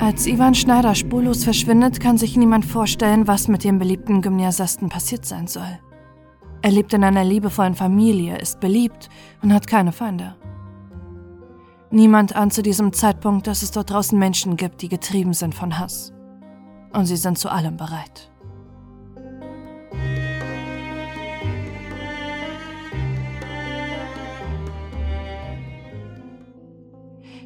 Als Ivan Schneider spurlos verschwindet, kann sich niemand vorstellen, was mit dem beliebten Gymnasiasten passiert sein soll. Er lebt in einer liebevollen Familie, ist beliebt und hat keine Feinde. Niemand ahnt zu diesem Zeitpunkt, dass es dort draußen Menschen gibt, die getrieben sind von Hass. Und sie sind zu allem bereit.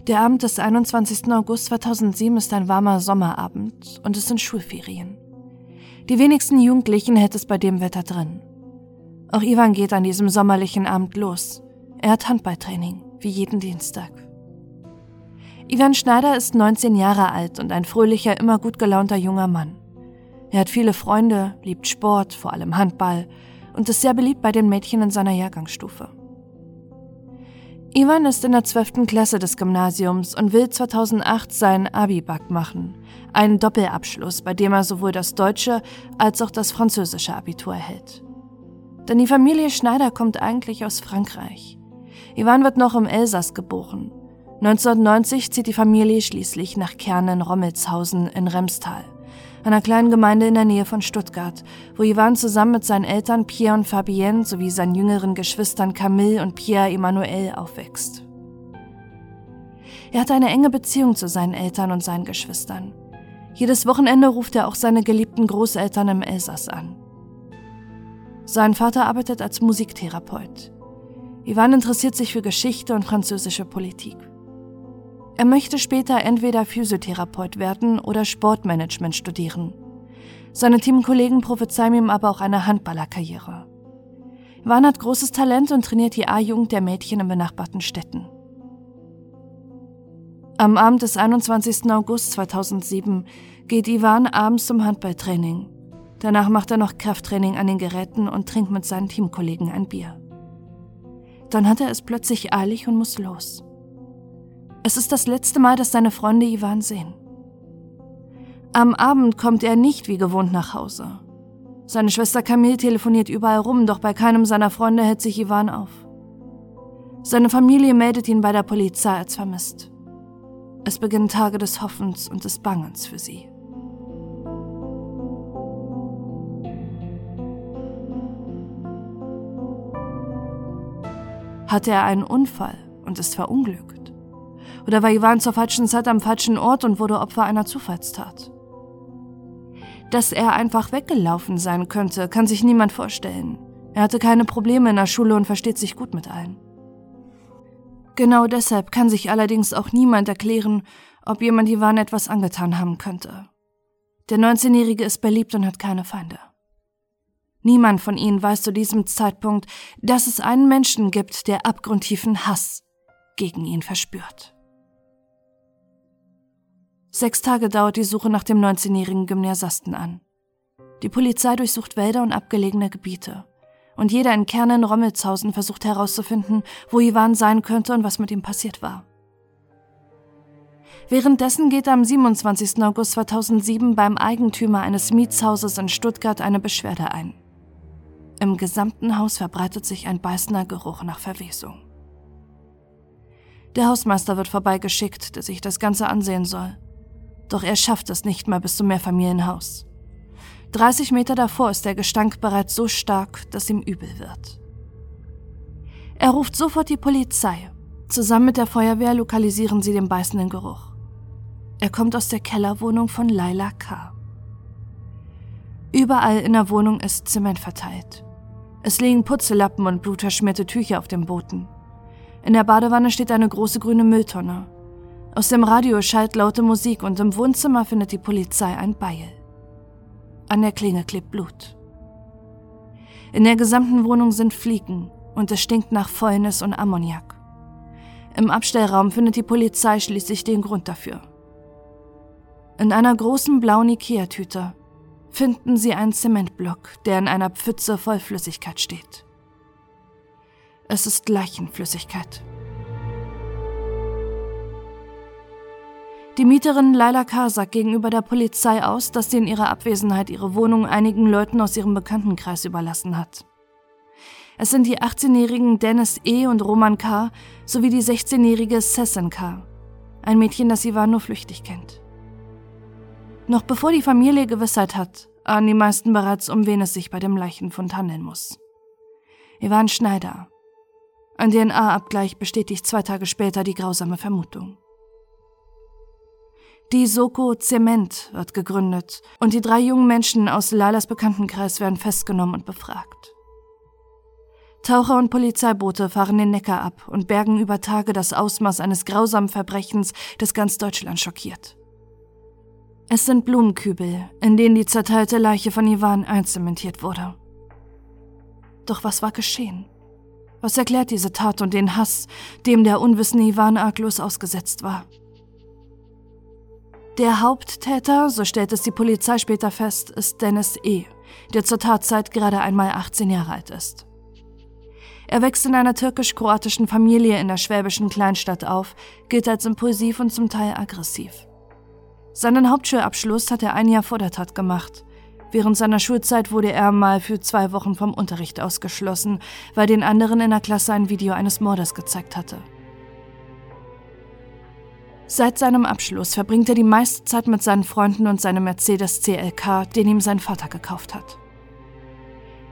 Der Abend des 21. August 2007 ist ein warmer Sommerabend und es sind Schulferien. Die wenigsten Jugendlichen hält es bei dem Wetter drin. Auch Ivan geht an diesem sommerlichen Abend los. Er hat Handballtraining, wie jeden Dienstag. Ivan Schneider ist 19 Jahre alt und ein fröhlicher, immer gut gelaunter junger Mann. Er hat viele Freunde, liebt Sport, vor allem Handball und ist sehr beliebt bei den Mädchen in seiner Jahrgangsstufe. Ivan ist in der 12. Klasse des Gymnasiums und will 2008 seinen Abibak machen, einen Doppelabschluss, bei dem er sowohl das deutsche als auch das französische Abitur erhält. Denn die Familie Schneider kommt eigentlich aus Frankreich. Ivan wird noch im Elsass geboren. 1990 zieht die Familie schließlich nach Kernen-Rommelshausen in Remstal einer kleinen Gemeinde in der Nähe von Stuttgart, wo Ivan zusammen mit seinen Eltern Pierre und Fabienne sowie seinen jüngeren Geschwistern Camille und Pierre Emmanuel aufwächst. Er hat eine enge Beziehung zu seinen Eltern und seinen Geschwistern. Jedes Wochenende ruft er auch seine geliebten Großeltern im Elsass an. Sein Vater arbeitet als Musiktherapeut. Ivan interessiert sich für Geschichte und französische Politik. Er möchte später entweder Physiotherapeut werden oder Sportmanagement studieren. Seine Teamkollegen prophezeien ihm aber auch eine Handballerkarriere. Ivan hat großes Talent und trainiert die A-Jugend der Mädchen in benachbarten Städten. Am Abend des 21. August 2007 geht Ivan abends zum Handballtraining. Danach macht er noch Krafttraining an den Geräten und trinkt mit seinen Teamkollegen ein Bier. Dann hat er es plötzlich eilig und muss los. Es ist das letzte Mal, dass seine Freunde Ivan sehen. Am Abend kommt er nicht wie gewohnt nach Hause. Seine Schwester Camille telefoniert überall rum, doch bei keinem seiner Freunde hält sich Ivan auf. Seine Familie meldet ihn bei der Polizei als vermisst. Es beginnen Tage des Hoffens und des Bangens für sie. Hatte er einen Unfall und ist verunglückt? Oder war Ivan zur falschen Zeit am falschen Ort und wurde Opfer einer Zufallstat? Dass er einfach weggelaufen sein könnte, kann sich niemand vorstellen. Er hatte keine Probleme in der Schule und versteht sich gut mit allen. Genau deshalb kann sich allerdings auch niemand erklären, ob jemand Ivan etwas angetan haben könnte. Der 19-Jährige ist beliebt und hat keine Feinde. Niemand von ihnen weiß zu diesem Zeitpunkt, dass es einen Menschen gibt, der abgrundtiefen Hass gegen ihn verspürt. Sechs Tage dauert die Suche nach dem 19-jährigen Gymnasiasten an. Die Polizei durchsucht Wälder und abgelegene Gebiete. Und jeder in Kernen Rommelshausen versucht herauszufinden, wo Ivan sein könnte und was mit ihm passiert war. Währenddessen geht am 27. August 2007 beim Eigentümer eines Mietshauses in Stuttgart eine Beschwerde ein. Im gesamten Haus verbreitet sich ein beißender Geruch nach Verwesung. Der Hausmeister wird vorbeigeschickt, der sich das Ganze ansehen soll. Doch er schafft es nicht mal bis zum Mehrfamilienhaus. 30 Meter davor ist der Gestank bereits so stark, dass ihm übel wird. Er ruft sofort die Polizei. Zusammen mit der Feuerwehr lokalisieren sie den beißenden Geruch. Er kommt aus der Kellerwohnung von Laila K. Überall in der Wohnung ist Zement verteilt. Es liegen Putzelappen und blutverschmierte Tücher auf dem Boden. In der Badewanne steht eine große grüne Mülltonne. Aus dem Radio schallt laute Musik und im Wohnzimmer findet die Polizei ein Beil. An der Klinge klebt Blut. In der gesamten Wohnung sind Fliegen und es stinkt nach Fäulnis und Ammoniak. Im Abstellraum findet die Polizei schließlich den Grund dafür. In einer großen blauen Ikea-Tüte finden sie einen Zementblock, der in einer Pfütze voll Flüssigkeit steht. Es ist Leichenflüssigkeit. Die Mieterin Laila K. sagt gegenüber der Polizei aus, dass sie in ihrer Abwesenheit ihre Wohnung einigen Leuten aus ihrem Bekanntenkreis überlassen hat. Es sind die 18-jährigen Dennis E. und Roman K. sowie die 16-jährige Sessin K., ein Mädchen, das Ivan nur flüchtig kennt. Noch bevor die Familie Gewissheit hat, ahnen die meisten bereits, um wen es sich bei dem Leichenfund handeln muss. Ivan Schneider. Ein DNA-Abgleich bestätigt zwei Tage später die grausame Vermutung. Die Soko Zement wird gegründet und die drei jungen Menschen aus Lailas Bekanntenkreis werden festgenommen und befragt. Taucher und Polizeiboote fahren den Neckar ab und bergen über Tage das Ausmaß eines grausamen Verbrechens, das ganz Deutschland schockiert. Es sind Blumenkübel, in denen die zerteilte Leiche von Ivan einzementiert wurde. Doch was war geschehen? Was erklärt diese Tat und den Hass, dem der unwissende Ivan arglos ausgesetzt war? Der Haupttäter, so stellt es die Polizei später fest, ist Dennis E., der zur Tatzeit gerade einmal 18 Jahre alt ist. Er wächst in einer türkisch-kroatischen Familie in der schwäbischen Kleinstadt auf, gilt als impulsiv und zum Teil aggressiv. Seinen Hauptschulabschluss hat er ein Jahr vor der Tat gemacht. Während seiner Schulzeit wurde er mal für zwei Wochen vom Unterricht ausgeschlossen, weil den anderen in der Klasse ein Video eines Mordes gezeigt hatte. Seit seinem Abschluss verbringt er die meiste Zeit mit seinen Freunden und seinem Mercedes CLK, den ihm sein Vater gekauft hat.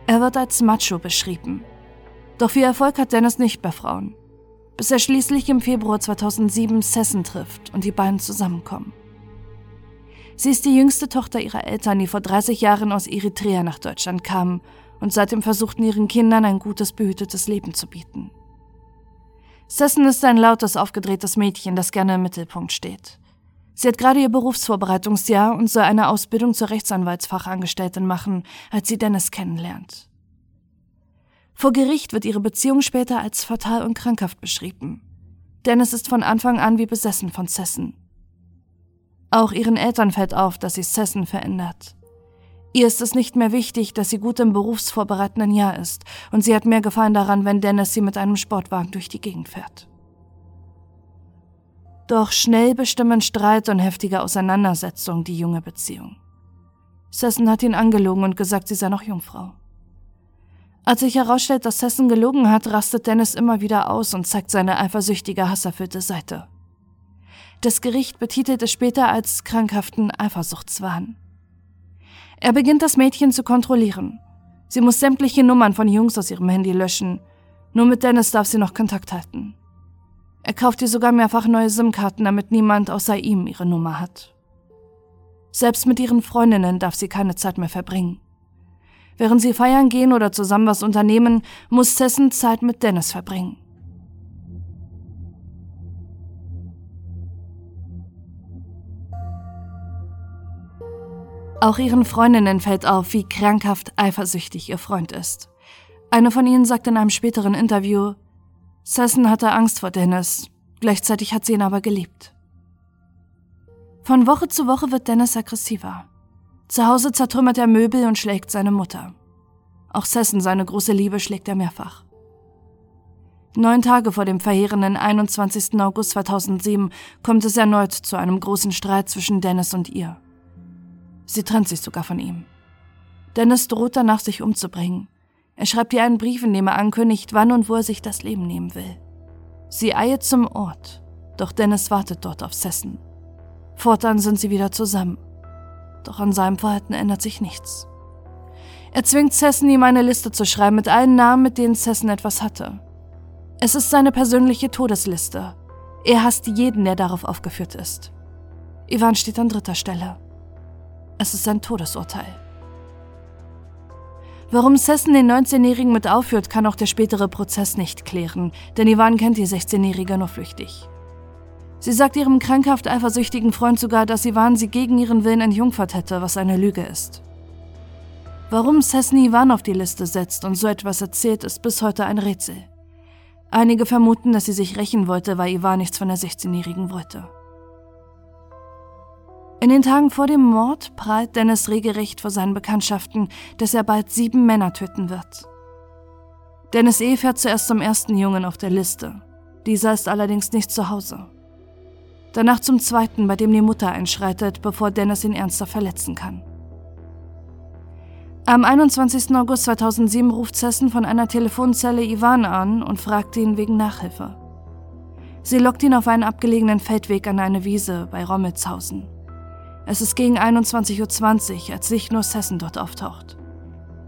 Er wird als Macho beschrieben. Doch viel Erfolg hat Dennis nicht bei Frauen, bis er schließlich im Februar 2007 Sessen trifft und die beiden zusammenkommen. Sie ist die jüngste Tochter ihrer Eltern, die vor 30 Jahren aus Eritrea nach Deutschland kamen und seitdem versuchten, ihren Kindern ein gutes, behütetes Leben zu bieten. Sessen ist ein lautes, aufgedrehtes Mädchen, das gerne im Mittelpunkt steht. Sie hat gerade ihr Berufsvorbereitungsjahr und soll eine Ausbildung zur Rechtsanwaltsfachangestellten machen, als sie Dennis kennenlernt. Vor Gericht wird ihre Beziehung später als fatal und krankhaft beschrieben. Dennis ist von Anfang an wie besessen von Sessen. Auch ihren Eltern fällt auf, dass sie Sessen verändert. Ihr ist es nicht mehr wichtig, dass sie gut im berufsvorbereitenden Jahr ist, und sie hat mehr Gefallen daran, wenn Dennis sie mit einem Sportwagen durch die Gegend fährt. Doch schnell bestimmen Streit und heftige Auseinandersetzungen die junge Beziehung. Sessen hat ihn angelogen und gesagt, sie sei noch Jungfrau. Als sich herausstellt, dass Sessen gelogen hat, rastet Dennis immer wieder aus und zeigt seine eifersüchtige, hasserfüllte Seite. Das Gericht betitelt es später als krankhaften Eifersuchtswahn. Er beginnt das Mädchen zu kontrollieren. Sie muss sämtliche Nummern von Jungs aus ihrem Handy löschen. Nur mit Dennis darf sie noch Kontakt halten. Er kauft ihr sogar mehrfach neue SIM-Karten, damit niemand außer ihm ihre Nummer hat. Selbst mit ihren Freundinnen darf sie keine Zeit mehr verbringen. Während sie feiern gehen oder zusammen was unternehmen, muss Sessen Zeit mit Dennis verbringen. Auch ihren Freundinnen fällt auf, wie krankhaft eifersüchtig ihr Freund ist. Eine von ihnen sagt in einem späteren Interview, Sessen hatte Angst vor Dennis, gleichzeitig hat sie ihn aber geliebt. Von Woche zu Woche wird Dennis aggressiver. Zu Hause zertrümmert er Möbel und schlägt seine Mutter. Auch Sessen, seine große Liebe, schlägt er mehrfach. Neun Tage vor dem verheerenden 21. August 2007 kommt es erneut zu einem großen Streit zwischen Dennis und ihr. Sie trennt sich sogar von ihm. Dennis droht danach, sich umzubringen. Er schreibt ihr einen Brief, in dem er ankündigt, wann und wo er sich das Leben nehmen will. Sie eilt zum Ort, doch Dennis wartet dort auf Sessen. Fortan sind sie wieder zusammen. Doch an seinem Verhalten ändert sich nichts. Er zwingt Sessen, ihm eine Liste zu schreiben mit allen Namen, mit denen Sessen etwas hatte. Es ist seine persönliche Todesliste. Er hasst jeden, der darauf aufgeführt ist. Ivan steht an dritter Stelle. Es ist ein Todesurteil. Warum Sessen den 19-Jährigen mit aufführt, kann auch der spätere Prozess nicht klären, denn Ivan kennt die 16-Jährige nur flüchtig. Sie sagt ihrem krankhaft eifersüchtigen Freund sogar, dass Ivan sie gegen ihren Willen entjungfert hätte, was eine Lüge ist. Warum Sesni Ivan auf die Liste setzt und so etwas erzählt, ist bis heute ein Rätsel. Einige vermuten, dass sie sich rächen wollte, weil Ivan nichts von der 16-Jährigen wollte. In den Tagen vor dem Mord prahlt Dennis regelrecht vor seinen Bekanntschaften, dass er bald sieben Männer töten wird. Dennis E. fährt zuerst zum ersten Jungen auf der Liste. Dieser ist allerdings nicht zu Hause. Danach zum zweiten, bei dem die Mutter einschreitet, bevor Dennis ihn ernster verletzen kann. Am 21. August 2007 ruft Sessen von einer Telefonzelle Ivan an und fragt ihn wegen Nachhilfe. Sie lockt ihn auf einen abgelegenen Feldweg an eine Wiese bei Rommelshausen. Es ist gegen 21.20 Uhr, als sich nur Sessen dort auftaucht.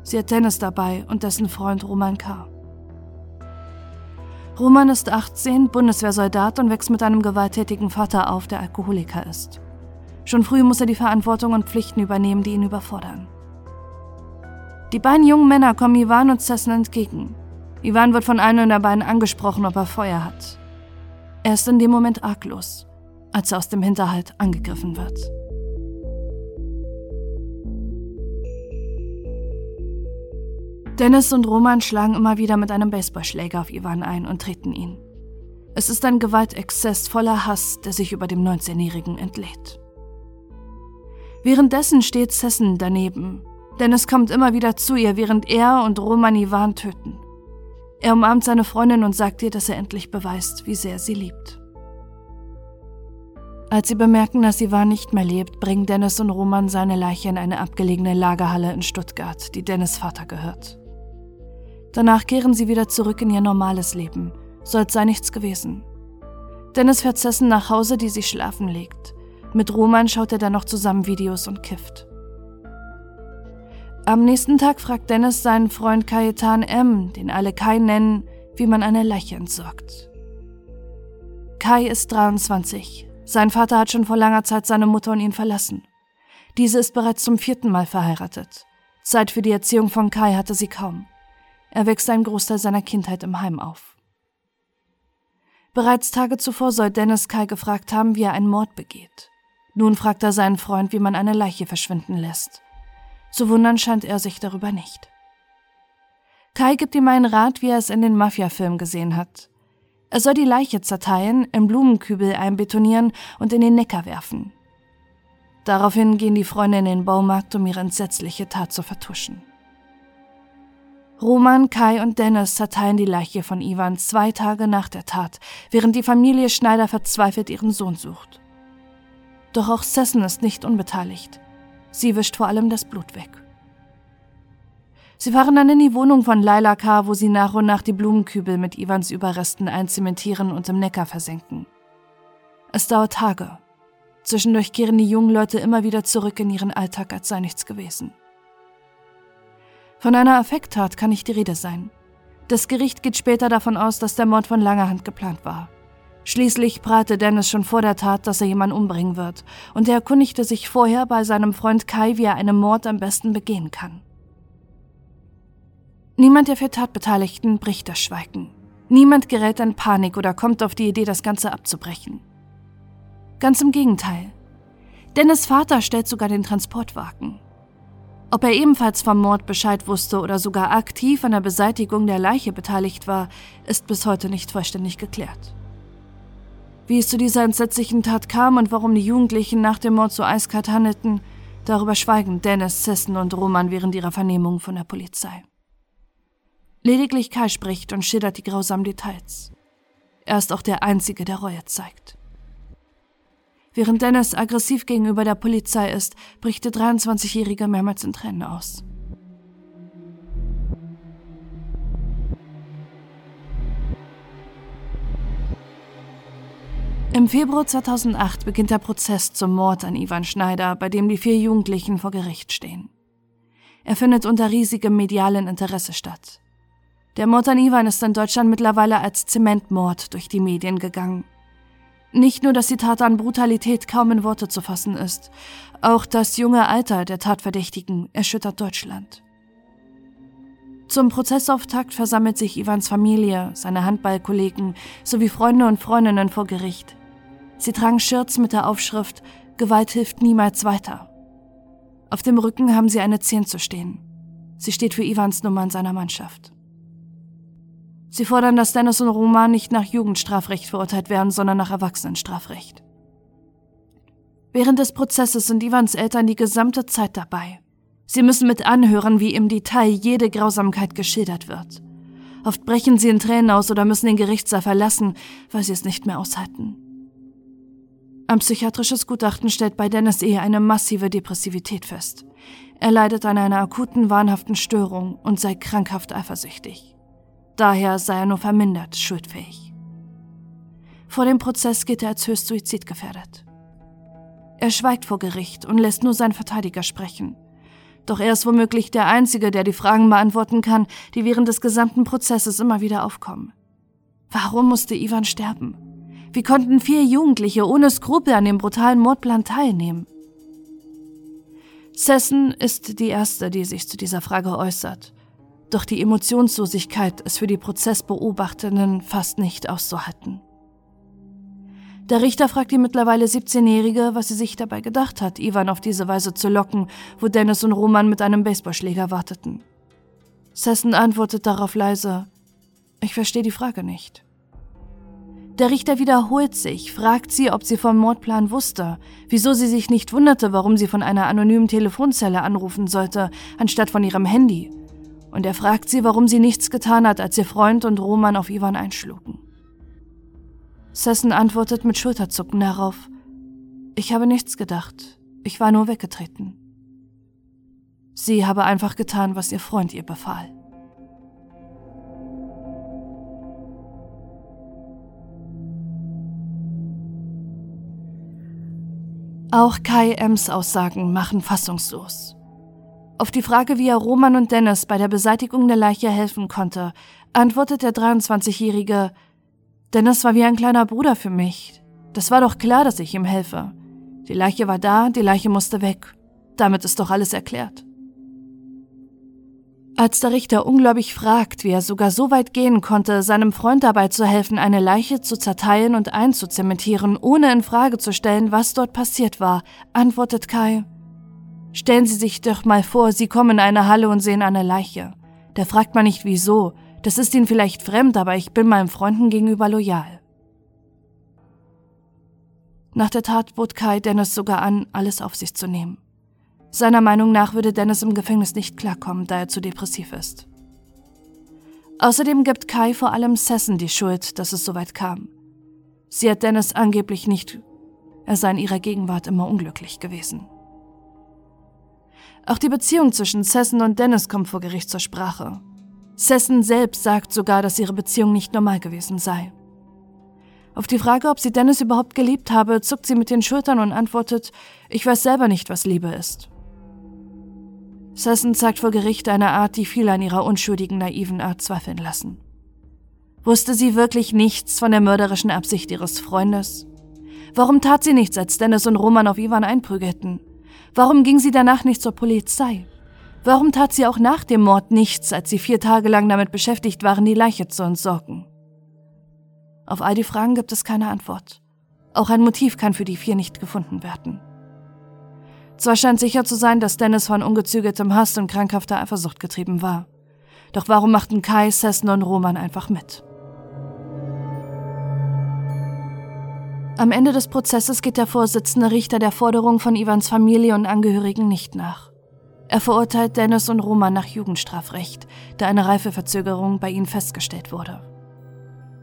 Sie hat Dennis dabei und dessen Freund Roman K. Roman ist 18, Bundeswehrsoldat und wächst mit einem gewalttätigen Vater auf, der Alkoholiker ist. Schon früh muss er die Verantwortung und Pflichten übernehmen, die ihn überfordern. Die beiden jungen Männer kommen Ivan und Sessen entgegen. Ivan wird von einem der beiden angesprochen, ob er Feuer hat. Er ist in dem Moment arglos, als er aus dem Hinterhalt angegriffen wird. Dennis und Roman schlagen immer wieder mit einem Baseballschläger auf Ivan ein und treten ihn. Es ist ein Gewaltexzess voller Hass, der sich über dem 19-Jährigen entlädt. Währenddessen steht Sessen daneben, Dennis kommt immer wieder zu ihr, während er und Roman Ivan töten. Er umarmt seine Freundin und sagt ihr, dass er endlich beweist, wie sehr sie liebt. Als sie bemerken, dass Ivan nicht mehr lebt, bringen Dennis und Roman seine Leiche in eine abgelegene Lagerhalle in Stuttgart, die Dennis Vater gehört. Danach kehren sie wieder zurück in ihr normales Leben, so als sei nichts gewesen. Dennis fährt Sessen nach Hause, die sich schlafen legt. Mit Roman schaut er dann noch zusammen Videos und kifft. Am nächsten Tag fragt Dennis seinen Freund Kajetan M., den alle Kai nennen, wie man eine Leiche entsorgt. Kai ist 23. Sein Vater hat schon vor langer Zeit seine Mutter und ihn verlassen. Diese ist bereits zum vierten Mal verheiratet. Zeit für die Erziehung von Kai hatte sie kaum. Er wächst einen Großteil seiner Kindheit im Heim auf. Bereits Tage zuvor soll Dennis Kai gefragt haben, wie er einen Mord begeht. Nun fragt er seinen Freund, wie man eine Leiche verschwinden lässt. Zu wundern scheint er sich darüber nicht. Kai gibt ihm einen Rat, wie er es in den Mafia-Filmen gesehen hat. Er soll die Leiche zerteilen, im Blumenkübel einbetonieren und in den Neckar werfen. Daraufhin gehen die Freunde in den Baumarkt, um ihre entsetzliche Tat zu vertuschen. Roman, Kai und Dennis zerteilen die Leiche von Ivan zwei Tage nach der Tat, während die Familie Schneider verzweifelt ihren Sohn sucht. Doch auch Sessen ist nicht unbeteiligt. Sie wischt vor allem das Blut weg. Sie fahren dann in die Wohnung von Laila K., wo sie nach und nach die Blumenkübel mit Ivans Überresten einzementieren und im Neckar versenken. Es dauert Tage. Zwischendurch kehren die jungen Leute immer wieder zurück in ihren Alltag, als sei nichts gewesen. Von einer Affekttat kann nicht die Rede sein. Das Gericht geht später davon aus, dass der Mord von langer Hand geplant war. Schließlich prahlte Dennis schon vor der Tat, dass er jemanden umbringen wird, und er erkundigte sich vorher bei seinem Freund Kai, wie er einen Mord am besten begehen kann. Niemand der vier Tatbeteiligten bricht das Schweigen. Niemand gerät in Panik oder kommt auf die Idee, das Ganze abzubrechen. Ganz im Gegenteil. Dennis Vater stellt sogar den Transportwagen. Ob er ebenfalls vom Mord Bescheid wusste oder sogar aktiv an der Beseitigung der Leiche beteiligt war, ist bis heute nicht vollständig geklärt. Wie es zu dieser entsetzlichen Tat kam und warum die Jugendlichen nach dem Mord so eiskalt handelten, darüber schweigen Dennis, Sessen und Roman während ihrer Vernehmung von der Polizei. Lediglich Kai spricht und schildert die grausamen Details. Er ist auch der Einzige, der Reue zeigt. Während Dennis aggressiv gegenüber der Polizei ist, bricht der 23-Jährige mehrmals in Tränen aus. Im Februar 2008 beginnt der Prozess zum Mord an Ivan Schneider, bei dem die vier Jugendlichen vor Gericht stehen. Er findet unter riesigem medialen Interesse statt. Der Mord an Ivan ist in Deutschland mittlerweile als Zementmord durch die Medien gegangen. Nicht nur, dass die Tat an Brutalität kaum in Worte zu fassen ist, auch das junge Alter der Tatverdächtigen erschüttert Deutschland. Zum Prozessauftakt versammelt sich Ivans Familie, seine Handballkollegen sowie Freunde und Freundinnen vor Gericht. Sie tragen Shirts mit der Aufschrift Gewalt hilft niemals weiter. Auf dem Rücken haben sie eine 10 zu stehen. Sie steht für Ivans Nummer in seiner Mannschaft. Sie fordern, dass Dennis und Roman nicht nach Jugendstrafrecht verurteilt werden, sondern nach Erwachsenenstrafrecht. Während des Prozesses sind Ivans Eltern die gesamte Zeit dabei. Sie müssen mit anhören, wie im Detail jede Grausamkeit geschildert wird. Oft brechen sie in Tränen aus oder müssen den Gerichtssaal verlassen, weil sie es nicht mehr aushalten. Ein psychiatrisches Gutachten stellt bei Dennis eher eine massive Depressivität fest. Er leidet an einer akuten, wahnhaften Störung und sei krankhaft eifersüchtig. Daher sei er nur vermindert schuldfähig. Vor dem Prozess gilt er als höchst suizidgefährdet. Er schweigt vor Gericht und lässt nur seinen Verteidiger sprechen. Doch er ist womöglich der Einzige, der die Fragen beantworten kann, die während des gesamten Prozesses immer wieder aufkommen. Warum musste Ivan sterben? Wie konnten vier Jugendliche ohne Skrupel an dem brutalen Mordplan teilnehmen? Sessen ist die Erste, die sich zu dieser Frage äußert. Doch die Emotionslosigkeit ist für die Prozessbeobachtenden fast nicht auszuhalten. Der Richter fragt die mittlerweile 17-Jährige, was sie sich dabei gedacht hat, Ivan auf diese Weise zu locken, wo Dennis und Roman mit einem Baseballschläger warteten. Sessen antwortet darauf leise, ich verstehe die Frage nicht. Der Richter wiederholt sich, fragt sie, ob sie vom Mordplan wusste, wieso sie sich nicht wunderte, warum sie von einer anonymen Telefonzelle anrufen sollte, anstatt von ihrem Handy. Und er fragt sie, warum sie nichts getan hat, als ihr Freund und Roman auf Ivan einschlugen. Sessen antwortet mit Schulterzucken darauf. Ich habe nichts gedacht. Ich war nur weggetreten. Sie habe einfach getan, was ihr Freund ihr befahl. Auch Kai Ems Aussagen machen fassungslos. Auf die Frage, wie er Roman und Dennis bei der Beseitigung der Leiche helfen konnte, antwortet der 23-Jährige, Dennis war wie ein kleiner Bruder für mich. Das war doch klar, dass ich ihm helfe. Die Leiche war da, die Leiche musste weg. Damit ist doch alles erklärt. Als der Richter ungläubig fragt, wie er sogar so weit gehen konnte, seinem Freund dabei zu helfen, eine Leiche zu zerteilen und einzuzementieren, ohne in Frage zu stellen, was dort passiert war, antwortet Kai: Stellen Sie sich doch mal vor, Sie kommen in eine Halle und sehen eine Leiche. Da fragt man nicht wieso, das ist Ihnen vielleicht fremd, aber ich bin meinen Freunden gegenüber loyal. Nach der Tat bot Kai Dennis sogar an, alles auf sich zu nehmen. Seiner Meinung nach würde Dennis im Gefängnis nicht klarkommen, da er zu depressiv ist. Außerdem gibt Kai vor allem Sessen die Schuld, dass es so weit kam. Sie hat Dennis angeblich nicht, er sei in ihrer Gegenwart immer unglücklich gewesen. Auch die Beziehung zwischen Sessen und Dennis kommt vor Gericht zur Sprache. Sessen selbst sagt sogar, dass ihre Beziehung nicht normal gewesen sei. Auf die Frage, ob sie Dennis überhaupt geliebt habe, zuckt sie mit den Schultern und antwortet, ich weiß selber nicht, was Liebe ist. Sessen zeigt vor Gericht eine Art, die viele an ihrer unschuldigen, naiven Art zweifeln lassen. Wusste sie wirklich nichts von der mörderischen Absicht ihres Freundes? Warum tat sie nichts, als Dennis und Roman auf Ivan einprügelten? Warum ging sie danach nicht zur Polizei? Warum tat sie auch nach dem Mord nichts, als sie vier Tage lang damit beschäftigt waren, die Leiche zu entsorgen? Auf all die Fragen gibt es keine Antwort. Auch ein Motiv kann für die vier nicht gefunden werden. Zwar scheint sicher zu sein, dass Dennis von ungezügeltem Hass und krankhafter Eifersucht getrieben war. Doch warum machten Kai, Sessen und Roman einfach mit? Am Ende des Prozesses geht der Vorsitzende Richter der Forderung von Ivans Familie und Angehörigen nicht nach. Er verurteilt Dennis und Roman nach Jugendstrafrecht, da eine Reifeverzögerung bei ihnen festgestellt wurde.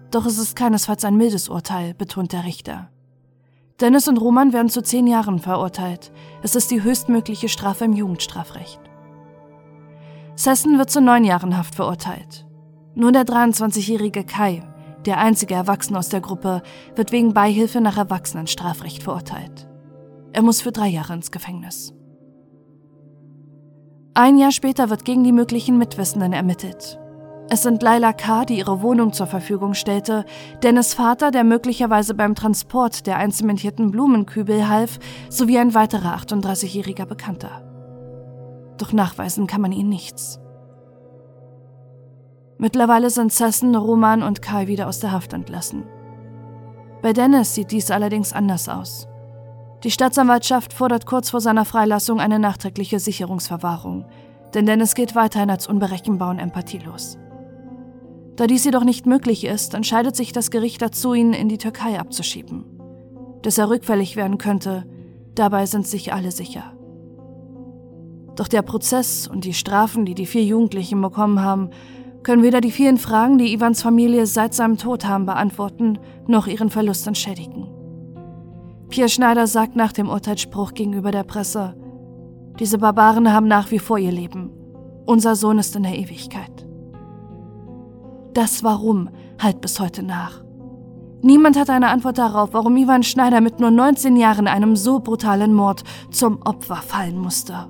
Doch es ist keinesfalls ein mildes Urteil, betont der Richter. Dennis und Roman werden zu zehn Jahren verurteilt. Es ist die höchstmögliche Strafe im Jugendstrafrecht. Sessen wird zu neun Jahren Haft verurteilt. Nur der 23-jährige Kai, der einzige Erwachsene aus der Gruppe, wird wegen Beihilfe nach Erwachsenenstrafrecht verurteilt. Er muss für drei Jahre ins Gefängnis. Ein Jahr später wird gegen die möglichen Mitwissenden ermittelt. Es sind Laila K., die ihre Wohnung zur Verfügung stellte, Dennis Vater, der möglicherweise beim Transport der einzementierten Blumenkübel half, sowie ein weiterer 38-jähriger Bekannter. Doch nachweisen kann man ihnen nichts. Mittlerweile sind Sessen, Roman und Kai wieder aus der Haft entlassen. Bei Dennis sieht dies allerdings anders aus. Die Staatsanwaltschaft fordert kurz vor seiner Freilassung eine nachträgliche Sicherungsverwahrung, denn Dennis geht weiterhin als unberechenbar und empathielos. Da dies jedoch nicht möglich ist, entscheidet sich das Gericht dazu, ihn in die Türkei abzuschieben. Dass er rückfällig werden könnte, dabei sind sich alle sicher. Doch der Prozess und die Strafen, die die vier Jugendlichen bekommen haben, können weder die vielen Fragen, die Ivans Familie seit seinem Tod haben, beantworten, noch ihren Verlust entschädigen. Pierre Schneider sagt nach dem Urteilsspruch gegenüber der Presse, diese Barbaren haben nach wie vor ihr Leben. Unser Sohn ist in der Ewigkeit. Das Warum halt bis heute nach. Niemand hat eine Antwort darauf, warum Ivan Schneider mit nur 19 Jahren einem so brutalen Mord zum Opfer fallen musste.